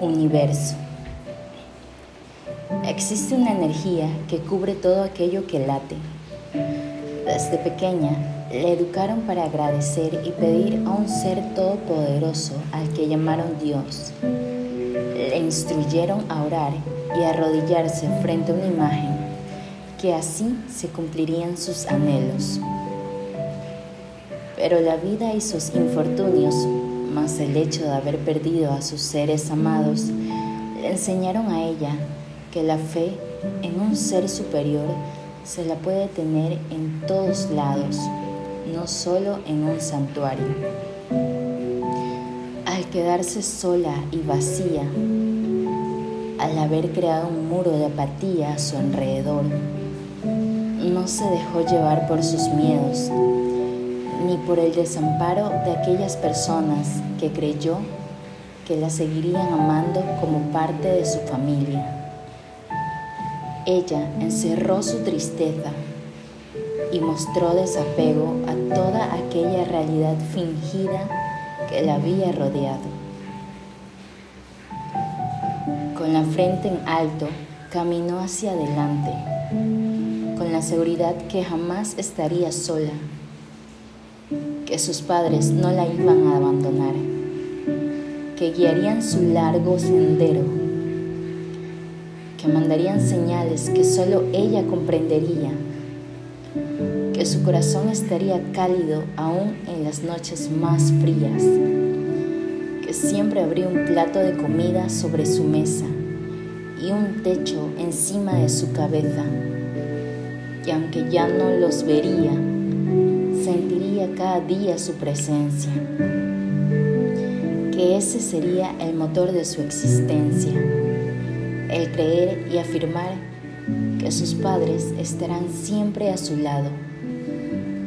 Universo. Existe una energía que cubre todo aquello que late. Desde pequeña le educaron para agradecer y pedir a un ser todopoderoso al que llamaron Dios. Le instruyeron a orar y arrodillarse frente a una imagen, que así se cumplirían sus anhelos. Pero la vida y sus infortunios, más el hecho de haber perdido a sus seres amados, le enseñaron a ella que la fe en un ser superior se la puede tener en todos lados, no solo en un santuario. Al quedarse sola y vacía, al haber creado un muro de apatía a su alrededor. No se dejó llevar por sus miedos, ni por el desamparo de aquellas personas que creyó que la seguirían amando como parte de su familia. Ella encerró su tristeza y mostró desapego a toda aquella realidad fingida que la había rodeado. Con la frente en alto, caminó hacia adelante, con la seguridad que jamás estaría sola, que sus padres no la iban a abandonar, que guiarían su largo sendero, que mandarían señales que solo ella comprendería, que su corazón estaría cálido aún en las noches más frías siempre habría un plato de comida sobre su mesa y un techo encima de su cabeza. Y aunque ya no los vería, sentiría cada día su presencia. Que ese sería el motor de su existencia. El creer y afirmar que sus padres estarán siempre a su lado,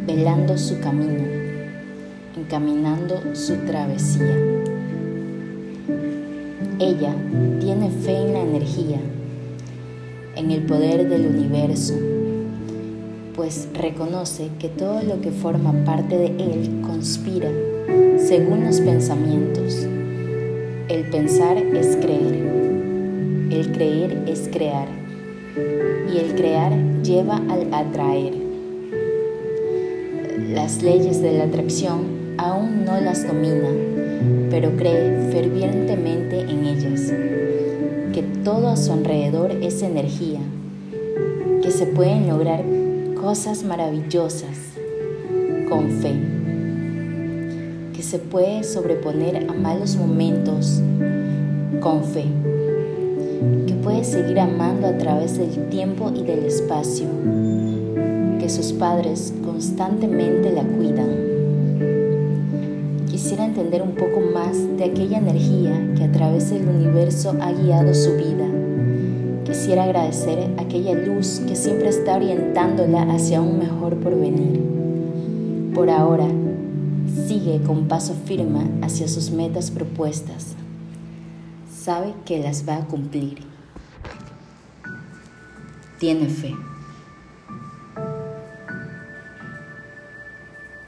velando su camino, encaminando su travesía. Ella tiene fe en la energía, en el poder del universo, pues reconoce que todo lo que forma parte de él conspira según los pensamientos. El pensar es creer, el creer es crear y el crear lleva al atraer. Las leyes de la atracción aún no las domina pero cree fervientemente en ellas, que todo a su alrededor es energía, que se pueden lograr cosas maravillosas con fe, que se puede sobreponer a malos momentos con fe, que puede seguir amando a través del tiempo y del espacio, que sus padres constantemente la cuidan quisiera entender un poco más de aquella energía que a través del universo ha guiado su vida. Quisiera agradecer aquella luz que siempre está orientándola hacia un mejor porvenir. Por ahora, sigue con paso firme hacia sus metas propuestas. Sabe que las va a cumplir. Tiene fe.